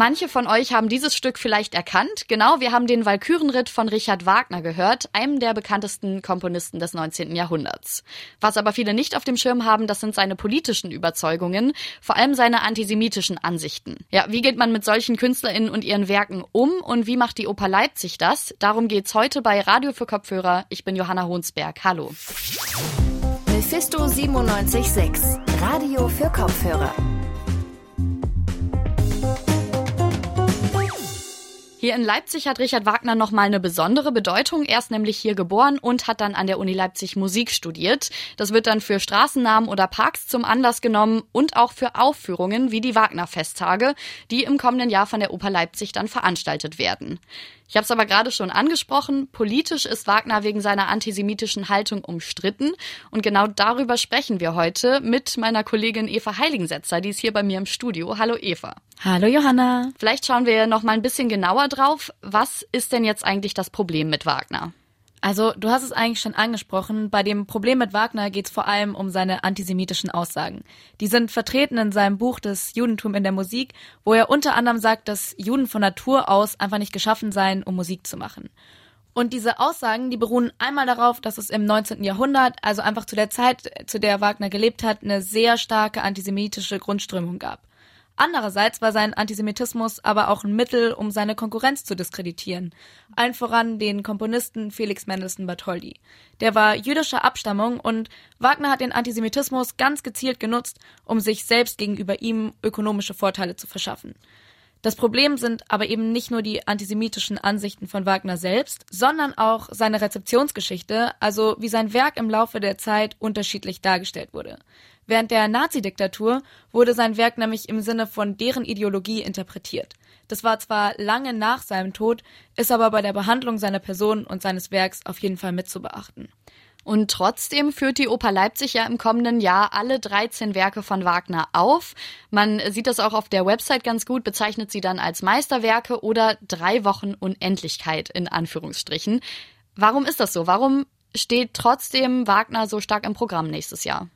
Manche von euch haben dieses Stück vielleicht erkannt. Genau, wir haben den Walkürenritt von Richard Wagner gehört, einem der bekanntesten Komponisten des 19. Jahrhunderts. Was aber viele nicht auf dem Schirm haben, das sind seine politischen Überzeugungen, vor allem seine antisemitischen Ansichten. Ja, wie geht man mit solchen KünstlerInnen und ihren Werken um und wie macht die Oper Leipzig das? Darum geht's heute bei Radio für Kopfhörer. Ich bin Johanna Honsberg. Hallo. Mephisto 97.6, Radio für Kopfhörer. Hier in Leipzig hat Richard Wagner nochmal eine besondere Bedeutung. Er ist nämlich hier geboren und hat dann an der Uni Leipzig Musik studiert. Das wird dann für Straßennamen oder Parks zum Anlass genommen und auch für Aufführungen wie die Wagner-Festtage, die im kommenden Jahr von der Oper Leipzig dann veranstaltet werden. Ich habe es aber gerade schon angesprochen, politisch ist Wagner wegen seiner antisemitischen Haltung umstritten und genau darüber sprechen wir heute mit meiner Kollegin Eva Heiligensetzer, die ist hier bei mir im Studio. Hallo Eva. Hallo Johanna. Vielleicht schauen wir noch mal ein bisschen genauer drauf. Was ist denn jetzt eigentlich das Problem mit Wagner? Also, du hast es eigentlich schon angesprochen. Bei dem Problem mit Wagner geht es vor allem um seine antisemitischen Aussagen. Die sind vertreten in seinem Buch Das Judentum in der Musik, wo er unter anderem sagt, dass Juden von Natur aus einfach nicht geschaffen seien, um Musik zu machen. Und diese Aussagen, die beruhen einmal darauf, dass es im 19. Jahrhundert, also einfach zu der Zeit, zu der Wagner gelebt hat, eine sehr starke antisemitische Grundströmung gab. Andererseits war sein Antisemitismus aber auch ein Mittel, um seine Konkurrenz zu diskreditieren. Allen voran den Komponisten Felix Mendelssohn Bartholdy. Der war jüdischer Abstammung und Wagner hat den Antisemitismus ganz gezielt genutzt, um sich selbst gegenüber ihm ökonomische Vorteile zu verschaffen. Das Problem sind aber eben nicht nur die antisemitischen Ansichten von Wagner selbst, sondern auch seine Rezeptionsgeschichte, also wie sein Werk im Laufe der Zeit unterschiedlich dargestellt wurde. Während der Nazi-Diktatur wurde sein Werk nämlich im Sinne von deren Ideologie interpretiert. Das war zwar lange nach seinem Tod, ist aber bei der Behandlung seiner Person und seines Werks auf jeden Fall mitzubeachten. Und trotzdem führt die Oper Leipzig ja im kommenden Jahr alle 13 Werke von Wagner auf. Man sieht das auch auf der Website ganz gut, bezeichnet sie dann als Meisterwerke oder drei Wochen Unendlichkeit in Anführungsstrichen. Warum ist das so? Warum steht trotzdem Wagner so stark im Programm nächstes Jahr?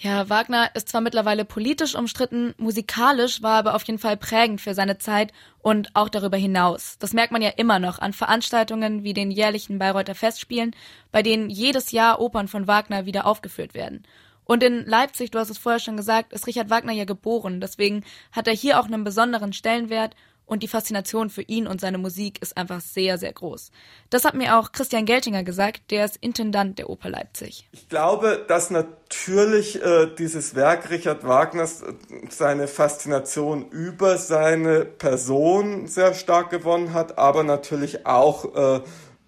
Ja, Wagner ist zwar mittlerweile politisch umstritten, musikalisch war aber auf jeden Fall prägend für seine Zeit und auch darüber hinaus. Das merkt man ja immer noch an Veranstaltungen wie den jährlichen Bayreuther Festspielen, bei denen jedes Jahr Opern von Wagner wieder aufgeführt werden. Und in Leipzig, du hast es vorher schon gesagt, ist Richard Wagner ja geboren, deswegen hat er hier auch einen besonderen Stellenwert und die Faszination für ihn und seine Musik ist einfach sehr, sehr groß. Das hat mir auch Christian Geltinger gesagt, der ist Intendant der Oper Leipzig. Ich glaube, dass natürlich äh, dieses Werk Richard Wagners äh, seine Faszination über seine Person sehr stark gewonnen hat, aber natürlich auch äh,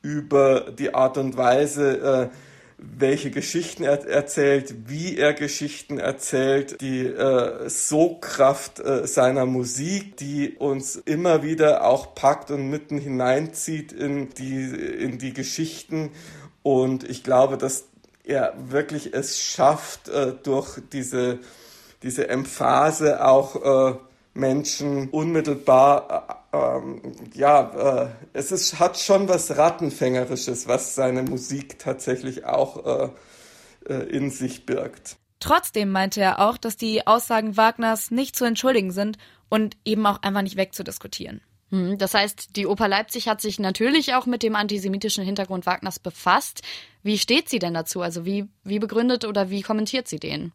über die Art und Weise, äh, welche Geschichten er erzählt, wie er Geschichten erzählt, die äh, Sogkraft äh, seiner Musik, die uns immer wieder auch packt und mitten hineinzieht in die, in die Geschichten. Und ich glaube, dass er wirklich es schafft, äh, durch diese, diese Emphase auch äh, Menschen unmittelbar, äh, ähm, ja, äh, es ist, hat schon was Rattenfängerisches, was seine Musik tatsächlich auch äh, äh, in sich birgt. Trotzdem meinte er auch, dass die Aussagen Wagners nicht zu entschuldigen sind und eben auch einfach nicht wegzudiskutieren. Hm, das heißt, die Oper Leipzig hat sich natürlich auch mit dem antisemitischen Hintergrund Wagners befasst. Wie steht sie denn dazu? Also wie, wie begründet oder wie kommentiert sie den?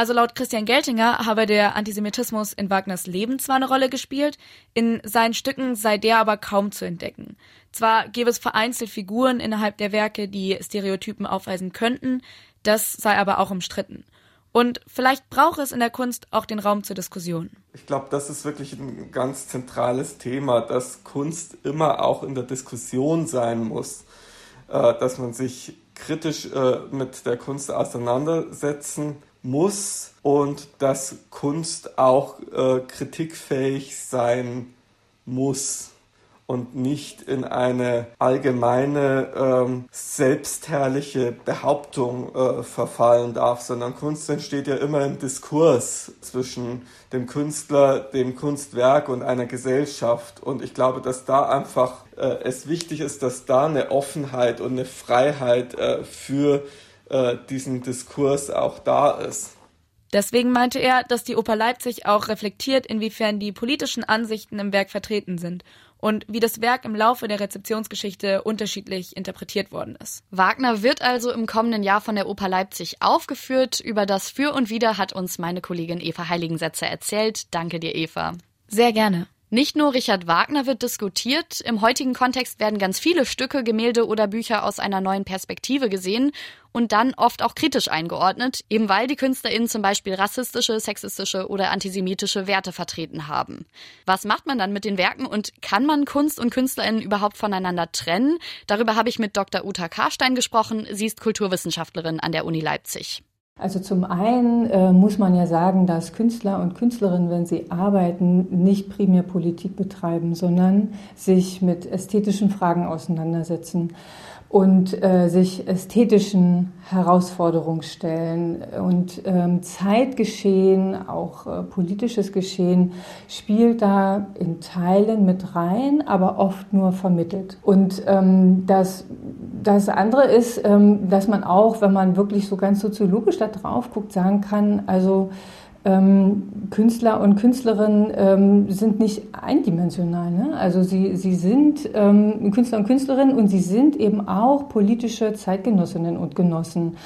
Also laut Christian Geltinger habe der Antisemitismus in Wagners Leben zwar eine Rolle gespielt, in seinen Stücken sei der aber kaum zu entdecken. Zwar gäbe es vereinzelt Figuren innerhalb der Werke, die Stereotypen aufweisen könnten, das sei aber auch umstritten. Und vielleicht braucht es in der Kunst auch den Raum zur Diskussion. Ich glaube, das ist wirklich ein ganz zentrales Thema, dass Kunst immer auch in der Diskussion sein muss, äh, dass man sich kritisch äh, mit der Kunst auseinandersetzen muss und dass Kunst auch äh, kritikfähig sein muss und nicht in eine allgemeine ähm, selbstherrliche Behauptung äh, verfallen darf, sondern Kunst entsteht ja immer im Diskurs zwischen dem Künstler, dem Kunstwerk und einer Gesellschaft. Und ich glaube, dass da einfach äh, es wichtig ist, dass da eine Offenheit und eine Freiheit äh, für äh, diesen Diskurs auch da ist. Deswegen meinte er, dass die Oper Leipzig auch reflektiert, inwiefern die politischen Ansichten im Werk vertreten sind und wie das Werk im Laufe der Rezeptionsgeschichte unterschiedlich interpretiert worden ist. Wagner wird also im kommenden Jahr von der Oper Leipzig aufgeführt. Über das Für und Wider hat uns meine Kollegin Eva Heiligensetzer erzählt. Danke dir, Eva. Sehr gerne. Nicht nur Richard Wagner wird diskutiert, im heutigen Kontext werden ganz viele Stücke, Gemälde oder Bücher aus einer neuen Perspektive gesehen und dann oft auch kritisch eingeordnet, eben weil die KünstlerInnen zum Beispiel rassistische, sexistische oder antisemitische Werte vertreten haben. Was macht man dann mit den Werken und kann man Kunst und KünstlerInnen überhaupt voneinander trennen? Darüber habe ich mit Dr. Uta Karstein gesprochen. Sie ist Kulturwissenschaftlerin an der Uni Leipzig. Also zum einen äh, muss man ja sagen, dass Künstler und Künstlerinnen, wenn sie arbeiten, nicht primär Politik betreiben, sondern sich mit ästhetischen Fragen auseinandersetzen und äh, sich ästhetischen Herausforderungen stellen. Und ähm, Zeitgeschehen, auch äh, politisches Geschehen, spielt da in Teilen mit rein, aber oft nur vermittelt. Und ähm, das, das andere ist, ähm, dass man auch, wenn man wirklich so ganz soziologisch da drauf guckt, sagen kann, also ähm, Künstler und Künstlerinnen ähm, sind nicht eindimensional. Ne? Also sie, sie sind ähm, Künstler und Künstlerinnen und sie sind eben auch politische Zeitgenossinnen und Genossen.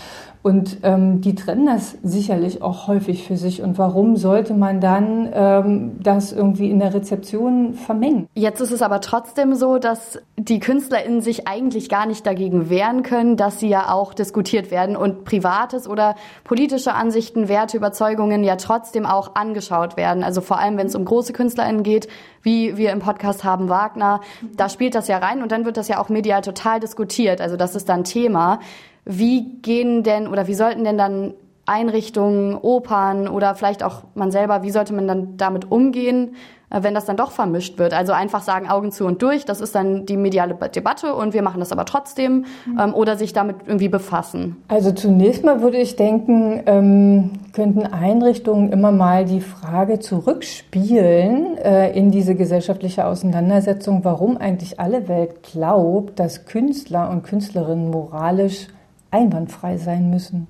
Und ähm, die trennen das sicherlich auch häufig für sich. Und warum sollte man dann ähm, das irgendwie in der Rezeption vermengen? Jetzt ist es aber trotzdem so, dass die KünstlerInnen sich eigentlich gar nicht dagegen wehren können, dass sie ja auch diskutiert werden und privates oder politische Ansichten, Werte, Überzeugungen ja trotzdem auch angeschaut werden. Also vor allem, wenn es um große KünstlerInnen geht, wie wir im Podcast haben, Wagner, da spielt das ja rein und dann wird das ja auch medial total diskutiert. Also das ist dann Thema. Wie gehen denn oder wie sollten denn dann Einrichtungen, Opern oder vielleicht auch man selber, wie sollte man dann damit umgehen, äh, wenn das dann doch vermischt wird? Also einfach sagen Augen zu und durch, das ist dann die mediale Debatte und wir machen das aber trotzdem mhm. ähm, oder sich damit irgendwie befassen. Also zunächst mal würde ich denken, ähm, könnten Einrichtungen immer mal die Frage zurückspielen äh, in diese gesellschaftliche Auseinandersetzung, warum eigentlich alle Welt glaubt, dass Künstler und Künstlerinnen moralisch einwandfrei sein müssen.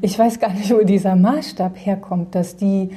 Ich weiß gar nicht, wo dieser Maßstab herkommt, dass die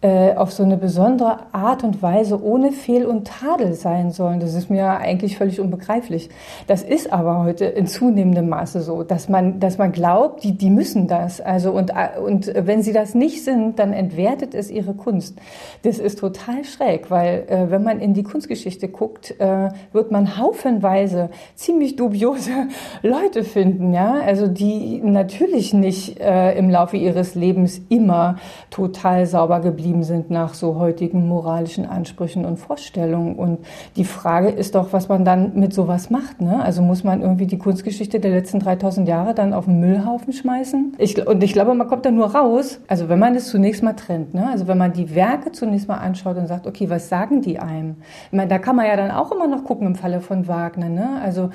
äh, auf so eine besondere Art und Weise ohne Fehl und Tadel sein sollen. Das ist mir eigentlich völlig unbegreiflich. Das ist aber heute in zunehmendem Maße so, dass man, dass man glaubt, die, die müssen das. Also und, und wenn sie das nicht sind, dann entwertet es ihre Kunst. Das ist total schräg, weil äh, wenn man in die Kunstgeschichte guckt, äh, wird man haufenweise ziemlich dubiose Leute finden, ja, also die natürlich nicht äh, im Laufe ihres Lebens immer total sauber geblieben geblieben sind nach so heutigen moralischen Ansprüchen und Vorstellungen. Und die Frage ist doch, was man dann mit sowas macht. Ne? Also muss man irgendwie die Kunstgeschichte der letzten 3000 Jahre dann auf den Müllhaufen schmeißen? Ich, und ich glaube, man kommt da nur raus, also wenn man es zunächst mal trennt. Ne? Also wenn man die Werke zunächst mal anschaut und sagt, okay, was sagen die einem? Ich meine, da kann man ja dann auch immer noch gucken im Falle von Wagner. Ne? Also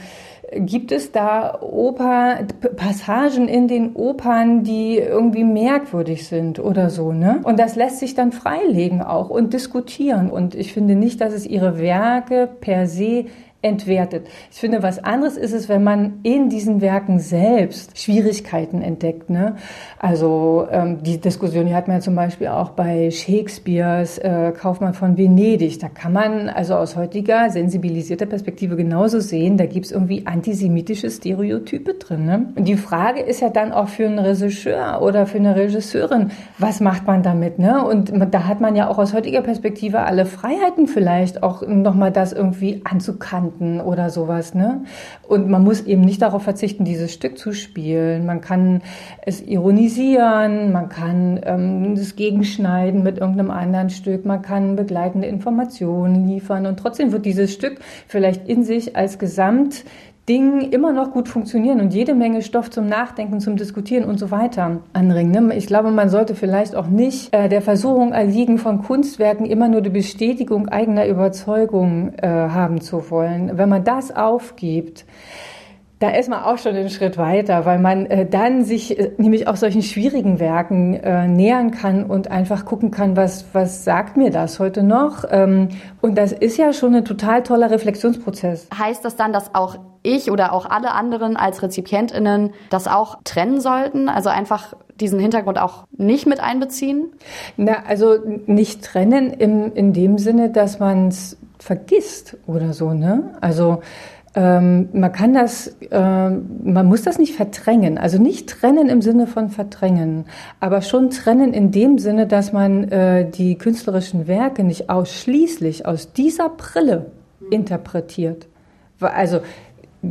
Gibt es da Oper, Passagen in den Opern, die irgendwie merkwürdig sind oder so, ne? Und das lässt sich dann freilegen auch und diskutieren. Und ich finde nicht, dass es ihre Werke per se entwertet. Ich finde, was anderes ist es, wenn man in diesen Werken selbst Schwierigkeiten entdeckt. Ne? Also ähm, die Diskussion die hat man ja zum Beispiel auch bei Shakespeares äh, Kaufmann von Venedig. Da kann man also aus heutiger sensibilisierter Perspektive genauso sehen, da gibt's irgendwie antisemitische Stereotype drin. Ne? Und die Frage ist ja dann auch für einen Regisseur oder für eine Regisseurin, was macht man damit? Ne? Und da hat man ja auch aus heutiger Perspektive alle Freiheiten vielleicht auch nochmal das irgendwie anzukanten Varianten oder sowas. Ne? Und man muss eben nicht darauf verzichten, dieses Stück zu spielen. Man kann es ironisieren, man kann ähm, das gegenschneiden mit irgendeinem anderen Stück, man kann begleitende Informationen liefern und trotzdem wird dieses Stück vielleicht in sich als Gesamt Ding immer noch gut funktionieren und jede Menge Stoff zum Nachdenken, zum Diskutieren und so weiter anringen. Ne? Ich glaube, man sollte vielleicht auch nicht äh, der Versuchung erliegen, von Kunstwerken immer nur die Bestätigung eigener Überzeugung äh, haben zu wollen. Wenn man das aufgibt, da ist man auch schon einen Schritt weiter, weil man äh, dann sich äh, nämlich auch solchen schwierigen Werken äh, nähern kann und einfach gucken kann, was, was sagt mir das heute noch? Ähm, und das ist ja schon ein total toller Reflexionsprozess. Heißt das dann, dass auch ich oder auch alle anderen als RezipientInnen das auch trennen sollten? Also einfach diesen Hintergrund auch nicht mit einbeziehen? Na, also nicht trennen im, in dem Sinne, dass man es vergisst oder so, ne? Also ähm, man kann das, äh, man muss das nicht verdrängen. Also nicht trennen im Sinne von verdrängen, aber schon trennen in dem Sinne, dass man äh, die künstlerischen Werke nicht ausschließlich aus dieser Brille interpretiert. Also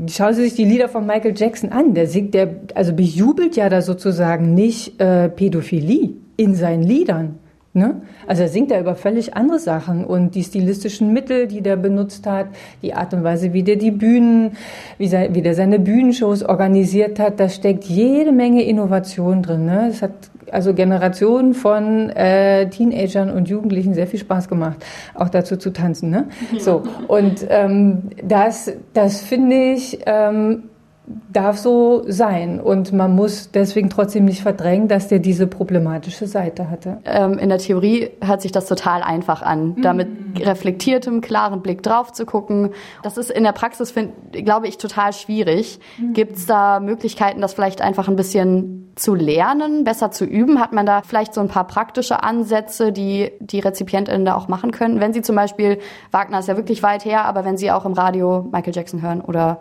Schauen Sie sich die Lieder von Michael Jackson an. Der singt, der also bejubelt ja da sozusagen nicht äh, Pädophilie in seinen Liedern. Ne? Also er singt da über völlig andere Sachen und die stilistischen Mittel, die der benutzt hat, die Art und Weise, wie der die Bühnen, wie, sei, wie der seine Bühnenshows organisiert hat, da steckt jede Menge Innovation drin. Ne? Es hat also Generationen von äh, Teenagern und Jugendlichen sehr viel Spaß gemacht, auch dazu zu tanzen. Ne? So und ähm, das, das finde ich ähm, darf so sein und man muss deswegen trotzdem nicht verdrängen, dass der diese problematische Seite hatte. Ähm, in der Theorie hört sich das total einfach an, mhm. da mit reflektiertem, klaren Blick drauf zu gucken. Das ist in der Praxis, find, glaube ich, total schwierig. Mhm. Gibt es da Möglichkeiten, das vielleicht einfach ein bisschen zu lernen, besser zu üben? Hat man da vielleicht so ein paar praktische Ansätze, die die RezipientInnen da auch machen können? Wenn sie zum Beispiel, Wagner ist ja wirklich weit her, aber wenn sie auch im Radio Michael Jackson hören oder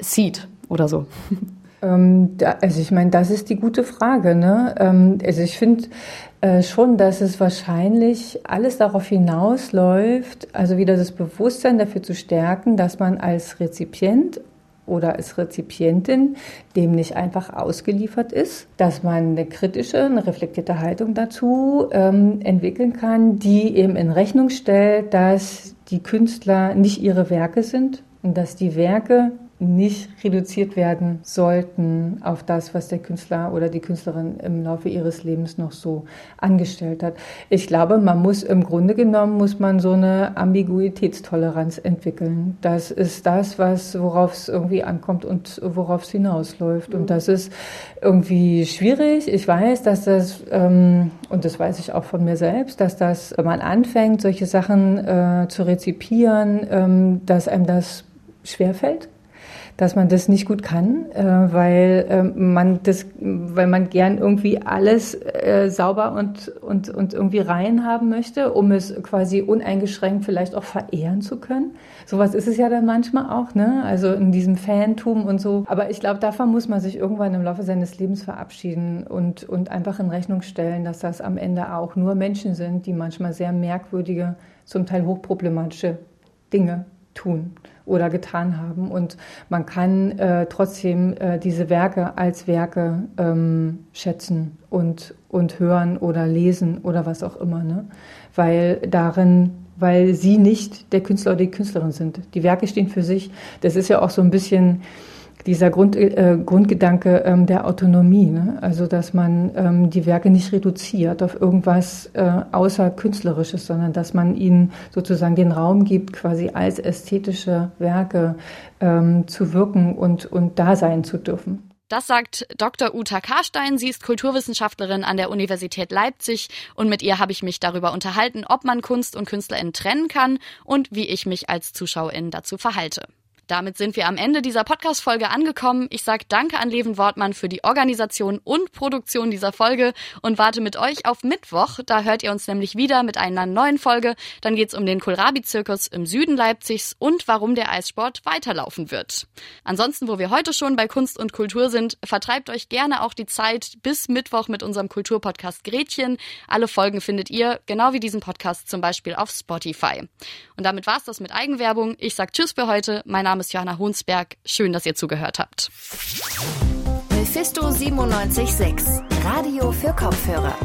Seed oder so? Ähm, da, also ich meine, das ist die gute Frage. Ne? Ähm, also ich finde äh, schon, dass es wahrscheinlich alles darauf hinausläuft, also wieder das Bewusstsein dafür zu stärken, dass man als Rezipient oder als Rezipientin dem nicht einfach ausgeliefert ist, dass man eine kritische, eine reflektierte Haltung dazu ähm, entwickeln kann, die eben in Rechnung stellt, dass die Künstler nicht ihre Werke sind und dass die Werke nicht reduziert werden sollten auf das, was der Künstler oder die Künstlerin im Laufe ihres Lebens noch so angestellt hat. Ich glaube, man muss im Grunde genommen muss man so eine Ambiguitätstoleranz entwickeln. Das ist das, was worauf es irgendwie ankommt und worauf es hinausläuft. Und das ist irgendwie schwierig. Ich weiß, dass das ähm, und das weiß ich auch von mir selbst, dass das, wenn man anfängt, solche Sachen äh, zu rezipieren, ähm, dass einem das schwerfällt dass man das nicht gut kann, äh, weil äh, man das, weil man gern irgendwie alles äh, sauber und, und, und irgendwie rein haben möchte, um es quasi uneingeschränkt vielleicht auch verehren zu können. Sowas ist es ja dann manchmal auch, ne? Also in diesem Fantum und so. Aber ich glaube, davon muss man sich irgendwann im Laufe seines Lebens verabschieden und, und einfach in Rechnung stellen, dass das am Ende auch nur Menschen sind, die manchmal sehr merkwürdige, zum Teil hochproblematische Dinge tun oder getan haben. Und man kann äh, trotzdem äh, diese Werke als Werke ähm, schätzen und, und hören oder lesen oder was auch immer. Ne? Weil darin weil sie nicht der Künstler oder die Künstlerin sind. Die Werke stehen für sich. Das ist ja auch so ein bisschen dieser Grund, äh, Grundgedanke ähm, der Autonomie, ne? also dass man ähm, die Werke nicht reduziert auf irgendwas äh, außer künstlerisches, sondern dass man ihnen sozusagen den Raum gibt, quasi als ästhetische Werke ähm, zu wirken und, und da sein zu dürfen. Das sagt Dr. Uta Karstein. Sie ist Kulturwissenschaftlerin an der Universität Leipzig und mit ihr habe ich mich darüber unterhalten, ob man Kunst und KünstlerInnen trennen kann und wie ich mich als Zuschauerin dazu verhalte. Damit sind wir am Ende dieser Podcast-Folge angekommen. Ich sage Danke an Leven Wortmann für die Organisation und Produktion dieser Folge und warte mit euch auf Mittwoch. Da hört ihr uns nämlich wieder mit einer neuen Folge. Dann geht's um den Kohlrabi-Zirkus im Süden Leipzigs und warum der Eissport weiterlaufen wird. Ansonsten, wo wir heute schon bei Kunst und Kultur sind, vertreibt euch gerne auch die Zeit bis Mittwoch mit unserem Kulturpodcast Gretchen. Alle Folgen findet ihr, genau wie diesen Podcast, zum Beispiel auf Spotify. Und damit war's das mit Eigenwerbung. Ich sag Tschüss für heute. Mein Name ist Johanna Hunsberg. Schön, dass ihr zugehört habt. Mephisto 976, Radio für Kopfhörer.